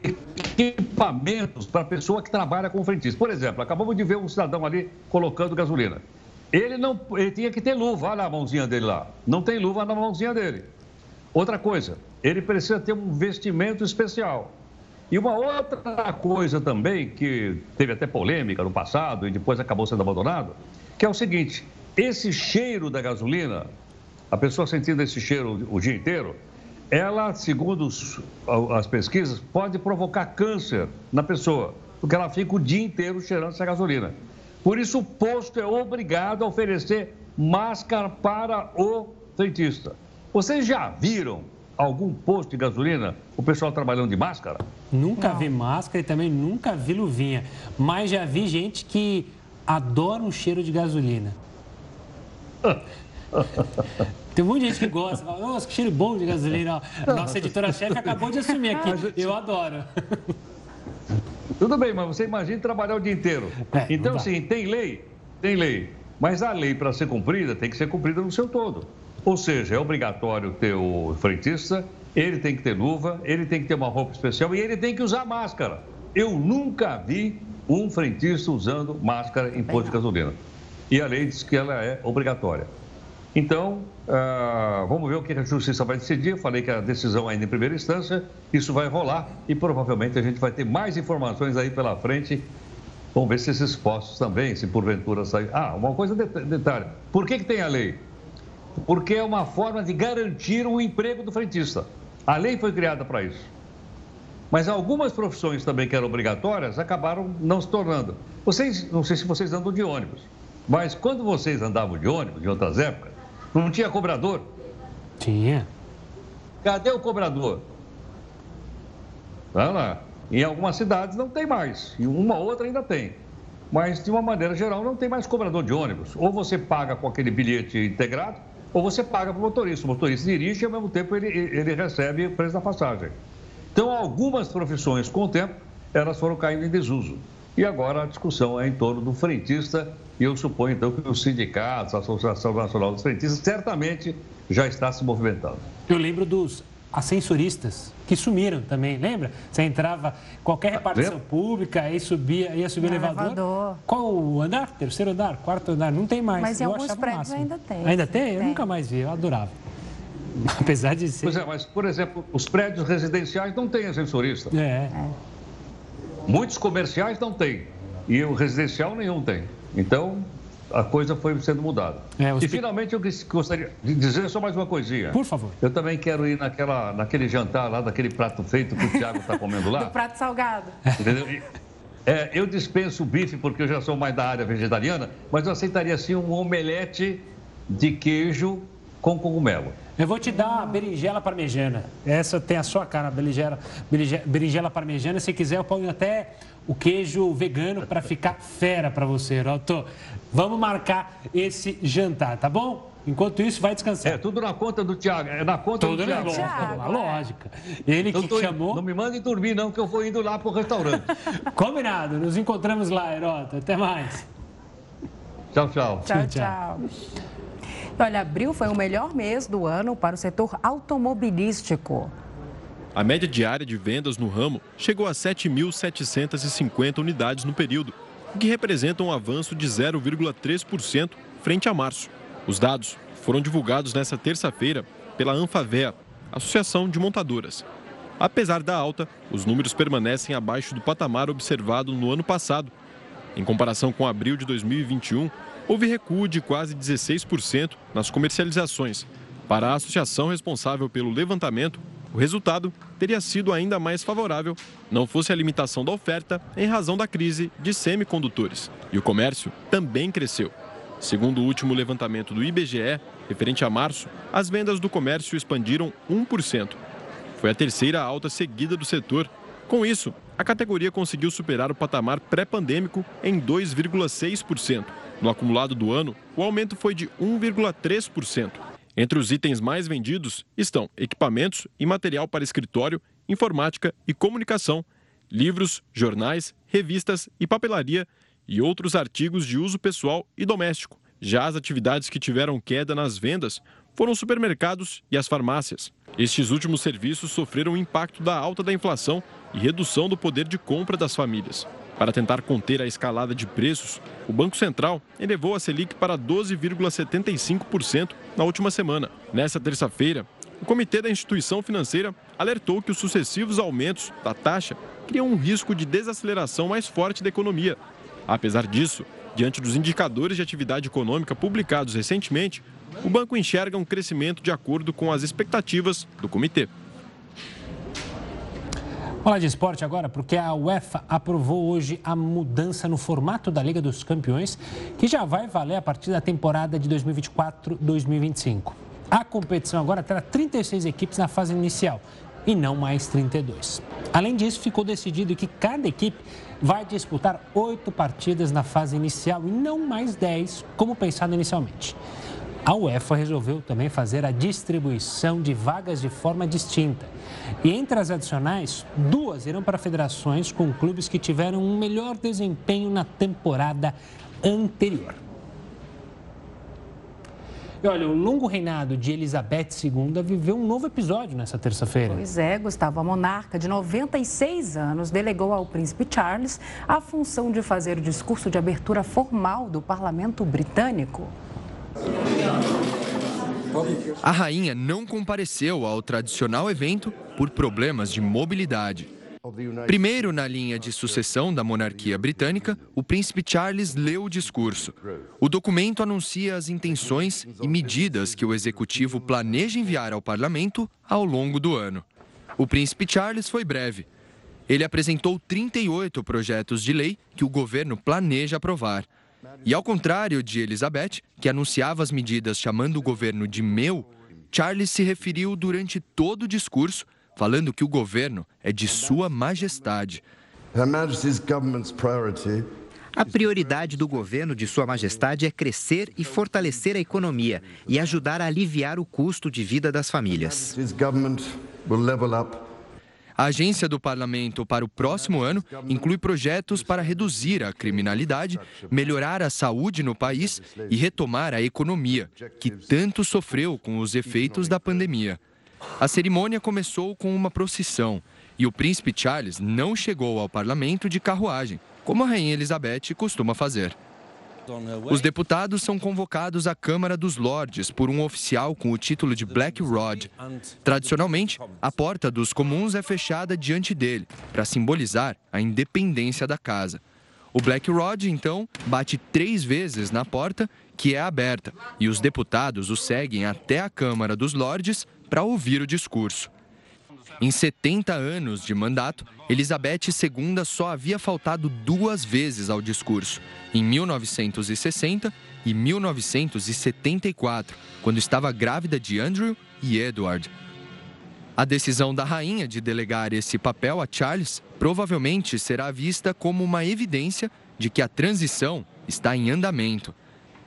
Speaker 5: equipamentos para a pessoa que trabalha com frentista. Por exemplo, acabamos de ver um cidadão ali colocando gasolina. Ele não, ele tinha que ter luva, olha a mãozinha dele lá. Não tem luva na mãozinha dele. Outra coisa, ele precisa ter um vestimento especial. E uma outra coisa também, que teve até polêmica no passado e depois acabou sendo abandonado, que é o seguinte: esse cheiro da gasolina, a pessoa sentindo esse cheiro o dia inteiro, ela, segundo as pesquisas, pode provocar câncer na pessoa, porque ela fica o dia inteiro cheirando essa gasolina. Por isso, o posto é obrigado a oferecer máscara para o frentista. Vocês já viram algum posto de gasolina o pessoal trabalhando de máscara?
Speaker 2: Nunca Não. vi máscara e também nunca vi luvinha. Mas já vi gente que adora um cheiro de gasolina. *laughs* Tem um monte de gente que gosta, fala, nossa, que cheiro bom de gasolina. Nossa editora-chefe acabou de assumir aqui. Eu adoro.
Speaker 5: Tudo bem, mas você imagina trabalhar o dia inteiro. É, então, sim, tem lei? Tem lei. Mas a lei, para ser cumprida, tem que ser cumprida no seu todo. Ou seja, é obrigatório ter o frentista, ele tem que ter luva, ele tem que ter uma roupa especial e ele tem que usar máscara. Eu nunca vi um frentista usando máscara em posto de gasolina. E a lei diz que ela é obrigatória. Então, uh, vamos ver o que a Justiça vai decidir. Eu falei que a decisão ainda em primeira instância, isso vai rolar e provavelmente a gente vai ter mais informações aí pela frente. Vamos ver se esses postos também, se porventura sair. Ah, uma coisa, detalhe: por que, que tem a lei? Porque é uma forma de garantir o emprego do frentista. A lei foi criada para isso. Mas algumas profissões também que eram obrigatórias acabaram não se tornando. Vocês, não sei se vocês andam de ônibus, mas quando vocês andavam de ônibus, em outras épocas, não tinha cobrador?
Speaker 2: Tinha.
Speaker 5: Cadê o cobrador? Vai lá. Em algumas cidades não tem mais, e uma outra ainda tem. Mas, de uma maneira geral, não tem mais cobrador de ônibus. Ou você paga com aquele bilhete integrado, ou você paga para o motorista. O motorista dirige e, ao mesmo tempo, ele, ele recebe o preço da passagem. Então, algumas profissões, com o tempo, elas foram caindo em desuso. E agora a discussão é em torno do frentista, e eu suponho, então, que os sindicatos, a Associação Nacional dos Frentistas, certamente já está se movimentando.
Speaker 2: Eu lembro dos ascensoristas que sumiram também, lembra? Você entrava qualquer repartição pública, aí subia, ia subir o elevador. elevador. Qual o andar? Terceiro andar, quarto andar, não tem mais.
Speaker 1: Mas em
Speaker 2: eu
Speaker 1: alguns prédios ainda tem.
Speaker 2: Ainda tem? tem? Eu nunca mais vi, eu adorava. *laughs* Apesar de ser.
Speaker 5: Pois é, mas, por exemplo, os prédios residenciais não têm ascensorista.
Speaker 2: É. é.
Speaker 5: Muitos comerciais não têm. E o residencial nenhum tem. Então, a coisa foi sendo mudada. É, e finalmente eu gostaria de dizer só mais uma coisinha.
Speaker 2: Por favor.
Speaker 5: Eu também quero ir naquela, naquele jantar lá, daquele prato feito que o Tiago está comendo lá. *laughs*
Speaker 1: Do prato salgado.
Speaker 5: Entendeu? É, eu dispenso o bife porque eu já sou mais da área vegetariana, mas eu aceitaria sim um omelete de queijo com cogumelo.
Speaker 2: Eu vou te dar a berinjela parmejana. Essa tem a sua cara, berinjela, berinjela parmejana. Se quiser, eu ponho até o queijo vegano para ficar fera para você, Roto. Vamos marcar esse jantar, tá bom? Enquanto isso, vai descansar.
Speaker 5: É tudo na conta do Tiago. É na conta tudo do Tiago.
Speaker 2: Thiago. A lógica. Ele que
Speaker 5: tô,
Speaker 2: chamou.
Speaker 5: Não me mande dormir, não, que eu vou indo lá pro restaurante. *laughs*
Speaker 2: Combinado. Nos encontramos lá, Heroto. Até mais.
Speaker 5: Tchau, tchau.
Speaker 1: Tchau, tchau. Olha, abril foi o melhor mês do ano para o setor automobilístico.
Speaker 12: A média diária de vendas no ramo chegou a 7.750 unidades no período, o que representa um avanço de 0,3% frente a março. Os dados foram divulgados nesta terça-feira pela Anfavea, Associação de Montadoras. Apesar da alta, os números permanecem abaixo do patamar observado no ano passado. Em comparação com abril de 2021, houve recuo de quase 16% nas comercializações. Para a associação responsável pelo levantamento, o resultado teria sido ainda mais favorável não fosse a limitação da oferta em razão da crise de semicondutores. E o comércio também cresceu. Segundo o último levantamento do IBGE, referente a março, as vendas do comércio expandiram 1%. Foi a terceira alta seguida do setor. Com isso, a categoria conseguiu superar o patamar pré-pandêmico em 2,6%. No acumulado do ano, o aumento foi de 1,3%. Entre os itens mais vendidos estão equipamentos e material para escritório, informática e comunicação, livros, jornais, revistas e papelaria e outros artigos de uso pessoal e doméstico. Já as atividades que tiveram queda nas vendas foram os supermercados e as farmácias. Estes últimos serviços sofreram o impacto da alta da inflação e redução do poder de compra das famílias. Para tentar conter a escalada de preços, o Banco Central elevou a Selic para 12,75% na última semana. Nessa terça-feira, o comitê da instituição financeira alertou que os sucessivos aumentos da taxa criam um risco de desaceleração mais forte da economia. Apesar disso, diante dos indicadores de atividade econômica publicados recentemente, o banco enxerga um crescimento de acordo com as expectativas do comitê.
Speaker 2: Falar de esporte agora, porque a UEFA aprovou hoje a mudança no formato da Liga dos Campeões, que já vai valer a partir da temporada de 2024-2025. A competição agora terá 36 equipes na fase inicial e não mais 32. Além disso, ficou decidido que cada equipe vai disputar oito partidas na fase inicial e não mais 10, como pensado inicialmente. A UEFA resolveu também fazer a distribuição de vagas de forma distinta. E entre as adicionais, duas irão para federações com clubes que tiveram um melhor desempenho na temporada anterior. E olha, o longo reinado de Elizabeth II viveu um novo episódio nessa terça-feira.
Speaker 1: Pois é, Gustavo, a monarca de 96 anos delegou ao príncipe Charles a função de fazer o discurso de abertura formal do parlamento britânico.
Speaker 13: A rainha não compareceu ao tradicional evento por problemas de mobilidade. Primeiro na linha de sucessão da monarquia britânica, o príncipe Charles leu o discurso. O documento anuncia as intenções e medidas que o executivo planeja enviar ao parlamento ao longo do ano. O príncipe Charles foi breve. Ele apresentou 38 projetos de lei que o governo planeja aprovar. E ao contrário de Elizabeth, que anunciava as medidas chamando o governo de meu, Charles se referiu durante todo o discurso falando que o governo é de Sua Majestade.
Speaker 14: A prioridade do governo de Sua Majestade é crescer e fortalecer a economia e ajudar a aliviar o custo de vida das famílias.
Speaker 13: A agência do parlamento para o próximo ano inclui projetos para reduzir a criminalidade, melhorar a saúde no país e retomar a economia, que tanto sofreu com os efeitos da pandemia. A cerimônia começou com uma procissão e o príncipe Charles não chegou ao parlamento de carruagem, como a rainha Elizabeth costuma fazer. Os deputados são convocados à Câmara dos Lordes por um oficial com o título de Black Rod. Tradicionalmente, a porta dos comuns é fechada diante dele, para simbolizar a independência da casa. O Black Rod, então, bate três vezes na porta, que é aberta, e os deputados o seguem até a Câmara dos Lordes para ouvir o discurso. Em 70 anos de mandato, Elizabeth II só havia faltado duas vezes ao discurso, em 1960 e 1974, quando estava grávida de Andrew e Edward. A decisão da rainha de delegar esse papel a Charles provavelmente será vista como uma evidência de que a transição está em andamento.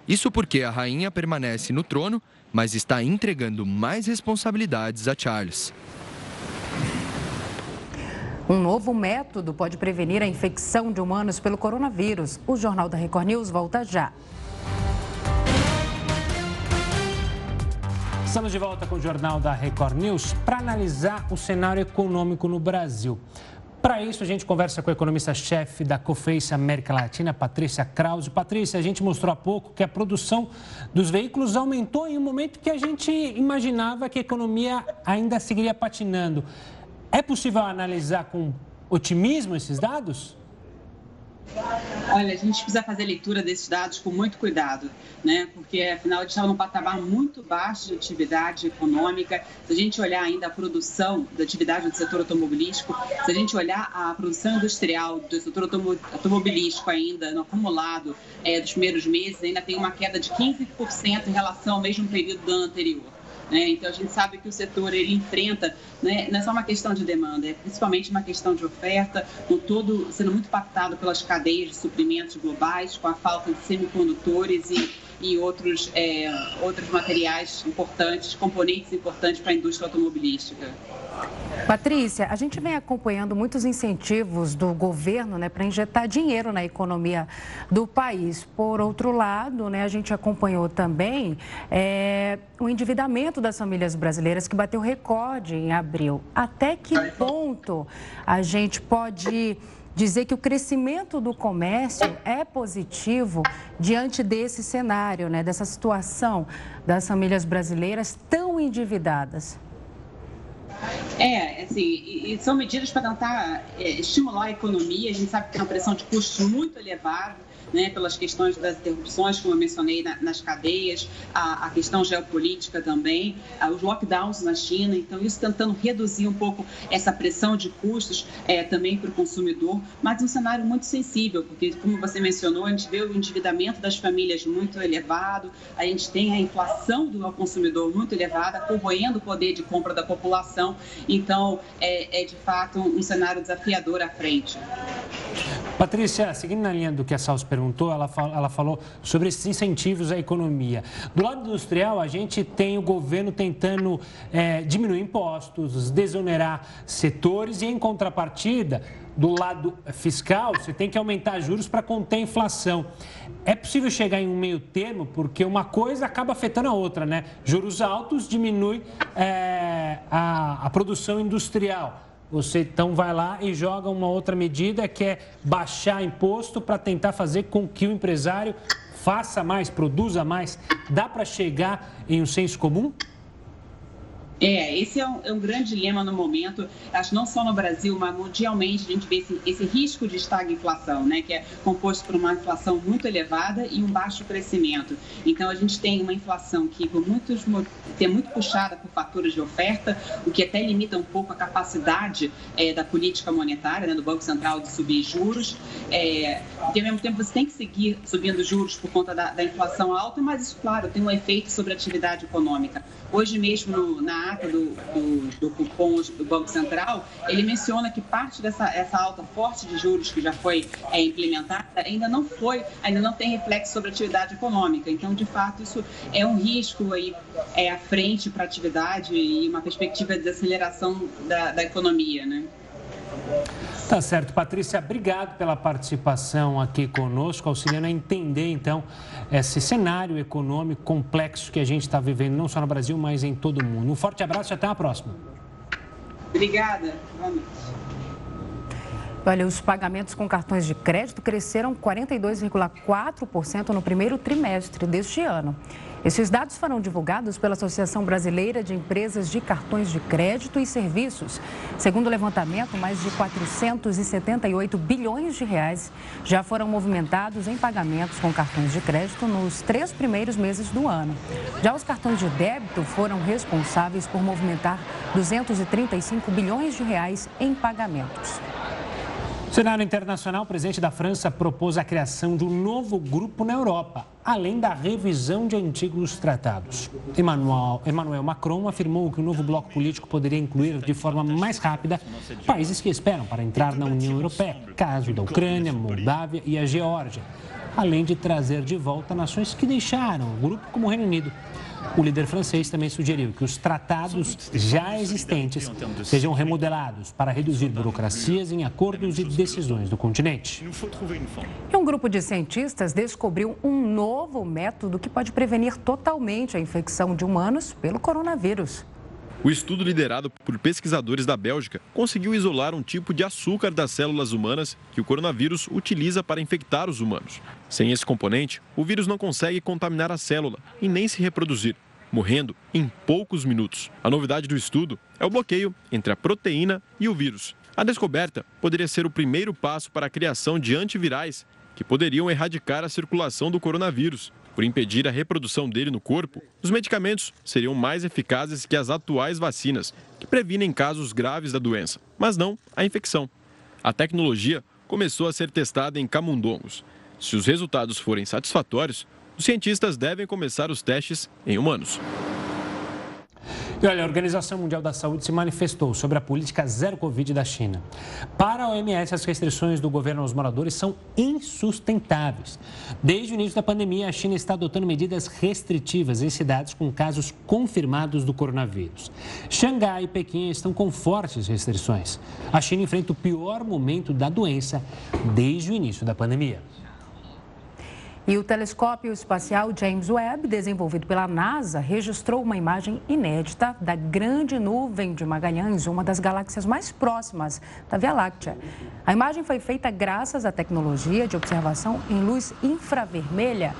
Speaker 13: Isso porque a rainha permanece no trono, mas está entregando mais responsabilidades a Charles.
Speaker 1: Um novo método pode prevenir a infecção de humanos pelo coronavírus. O Jornal da Record News volta já.
Speaker 2: Estamos de volta com o Jornal da Record News para analisar o cenário econômico no Brasil. Para isso, a gente conversa com a economista-chefe da Coface América Latina, Patrícia Krause. Patrícia, a gente mostrou há pouco que a produção dos veículos aumentou em um momento que a gente imaginava que a economia ainda seguiria patinando. É possível analisar com otimismo esses dados?
Speaker 15: Olha, a gente precisa fazer leitura desses dados com muito cuidado, né? Porque afinal a gente estava num patamar muito baixo de atividade econômica. Se a gente olhar ainda a produção da atividade do setor automobilístico, se a gente olhar a produção industrial do setor automobilístico ainda no acumulado é, dos primeiros meses, ainda tem uma queda de 15% em relação ao mesmo período do ano anterior. Né? Então a gente sabe que o setor ele enfrenta, né, não é só uma questão de demanda, é principalmente uma questão de oferta, no todo sendo muito impactado pelas cadeias de suprimentos globais, com a falta de semicondutores e, e outros, é, outros materiais importantes, componentes importantes para a indústria automobilística.
Speaker 1: Patrícia, a gente vem acompanhando muitos incentivos do governo né, para injetar dinheiro na economia do país. Por outro lado, né, a gente acompanhou também é, o endividamento das famílias brasileiras que bateu recorde em abril. Até que ponto a gente pode dizer que o crescimento do comércio é positivo diante desse cenário, né, dessa situação das famílias brasileiras tão endividadas?
Speaker 15: É, assim, e, são medidas para tentar é, estimular a economia. A gente sabe que tem uma pressão de custos muito elevada né, pelas questões das interrupções, como eu mencionei, na, nas cadeias, a, a, questão geopolítica também, a, os lockdowns na China. Então, isso tentando reduzir um pouco essa pressão de custos é, também para o consumidor, mas um cenário muito sensível, porque, como você mencionou, a gente vê o endividamento das famílias muito elevado, a gente tem a inflação do consumidor muito elevada, corroendo o poder de compra da população. Então, é, é de fato um cenário desafiador à frente.
Speaker 2: Patrícia, seguindo na linha do que a Salso perguntou, ela, ela falou sobre esses incentivos à economia. Do lado industrial, a gente tem o governo tentando é, diminuir impostos, desonerar setores e, em contrapartida, do lado fiscal, você tem que aumentar juros para conter a inflação. É possível chegar em um meio termo, porque uma coisa acaba afetando a outra, né? Juros altos diminui é, a, a produção industrial você então vai lá e joga uma outra medida que é baixar imposto para tentar fazer com que o empresário faça mais, produza mais. Dá para chegar em um senso comum?
Speaker 15: É, esse é um, é um, grande dilema no momento, acho não só no Brasil, mas mundialmente a gente vê esse, esse risco de estagflação, né, que é composto por uma inflação muito elevada e um baixo crescimento. Então a gente tem uma inflação que por muitos é muito puxada por fatores de oferta, o que até limita um pouco a capacidade é, da política monetária, né, do Banco Central de subir juros. É, e ao mesmo tempo você tem que seguir subindo juros por conta da, da inflação alta, mas isso, claro, tem um efeito sobre a atividade econômica. Hoje mesmo no, na do, do, do cupom do Banco Central, ele menciona que parte dessa essa alta forte de juros que já foi é, implementada ainda não foi, ainda não tem reflexo sobre a atividade econômica. Então, de fato, isso é um risco aí é, à frente para a atividade e uma perspectiva de desaceleração da, da economia, né?
Speaker 2: Tá certo. Patrícia, obrigado pela participação aqui conosco, auxiliando a entender, então, esse cenário econômico complexo que a gente está vivendo, não só no Brasil, mas em todo o mundo. Um forte abraço e até a próxima.
Speaker 15: Obrigada. Boa noite.
Speaker 1: Olha, os pagamentos com cartões de crédito cresceram 42,4% no primeiro trimestre deste ano. Esses dados foram divulgados pela Associação Brasileira de Empresas de Cartões de Crédito e Serviços. Segundo o levantamento, mais de 478 bilhões de reais já foram movimentados em pagamentos com cartões de crédito nos três primeiros meses do ano. Já os cartões de débito foram responsáveis por movimentar 235 bilhões de reais em pagamentos.
Speaker 2: No cenário internacional, o presidente da França propôs a criação de um novo grupo na Europa, além da revisão de antigos tratados. Emmanuel, Emmanuel Macron afirmou que o novo bloco político poderia incluir de forma mais rápida países que esperam para entrar na União Europeia, caso da Ucrânia, Moldávia e a Geórgia, além de trazer de volta nações que deixaram o grupo, como o Reino Unido. O líder francês também sugeriu que os tratados já existentes sejam remodelados para reduzir burocracias em acordos e decisões do continente.
Speaker 1: E um grupo de cientistas descobriu um novo método que pode prevenir totalmente a infecção de humanos pelo coronavírus.
Speaker 12: O estudo liderado por pesquisadores da Bélgica conseguiu isolar um tipo de açúcar das células humanas que o coronavírus utiliza para infectar os humanos. Sem esse componente, o vírus não consegue contaminar a célula e nem se reproduzir, morrendo em poucos minutos. A novidade do estudo é o bloqueio entre a proteína e o vírus. A descoberta poderia ser o primeiro passo para a criação de antivirais que poderiam erradicar a circulação do coronavírus por impedir a reprodução dele no corpo, os medicamentos seriam mais eficazes que as atuais vacinas, que previnem casos graves da doença, mas não a infecção. A tecnologia começou a ser testada em camundongos. Se os resultados forem satisfatórios, os cientistas devem começar os testes em humanos.
Speaker 2: E olha, a Organização Mundial da Saúde se manifestou sobre a política zero Covid da China. Para a OMS, as restrições do governo aos moradores são insustentáveis. Desde o início da pandemia, a China está adotando medidas restritivas em cidades com casos confirmados do coronavírus. Xangai e Pequim estão com fortes restrições. A China enfrenta o pior momento da doença desde o início da pandemia.
Speaker 1: E o telescópio espacial James Webb, desenvolvido pela NASA, registrou uma imagem inédita da grande nuvem de Magalhães, uma das galáxias mais próximas da Via Láctea. A imagem foi feita graças à tecnologia de observação em luz infravermelha.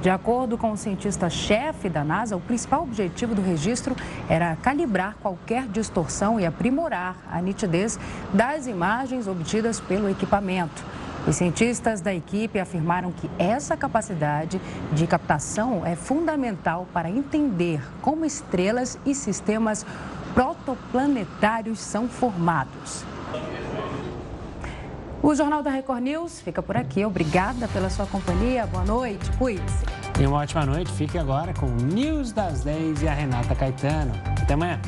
Speaker 1: De acordo com o cientista-chefe da NASA, o principal objetivo do registro era calibrar qualquer distorção e aprimorar a nitidez das imagens obtidas pelo equipamento. Os cientistas da equipe afirmaram que essa capacidade de captação é fundamental para entender como estrelas e sistemas protoplanetários são formados. O Jornal da Record News fica por aqui. Obrigada pela sua companhia. Boa noite. Cuide-se.
Speaker 2: E uma ótima noite. Fique agora com o News das 10 e a Renata Caetano. Até amanhã.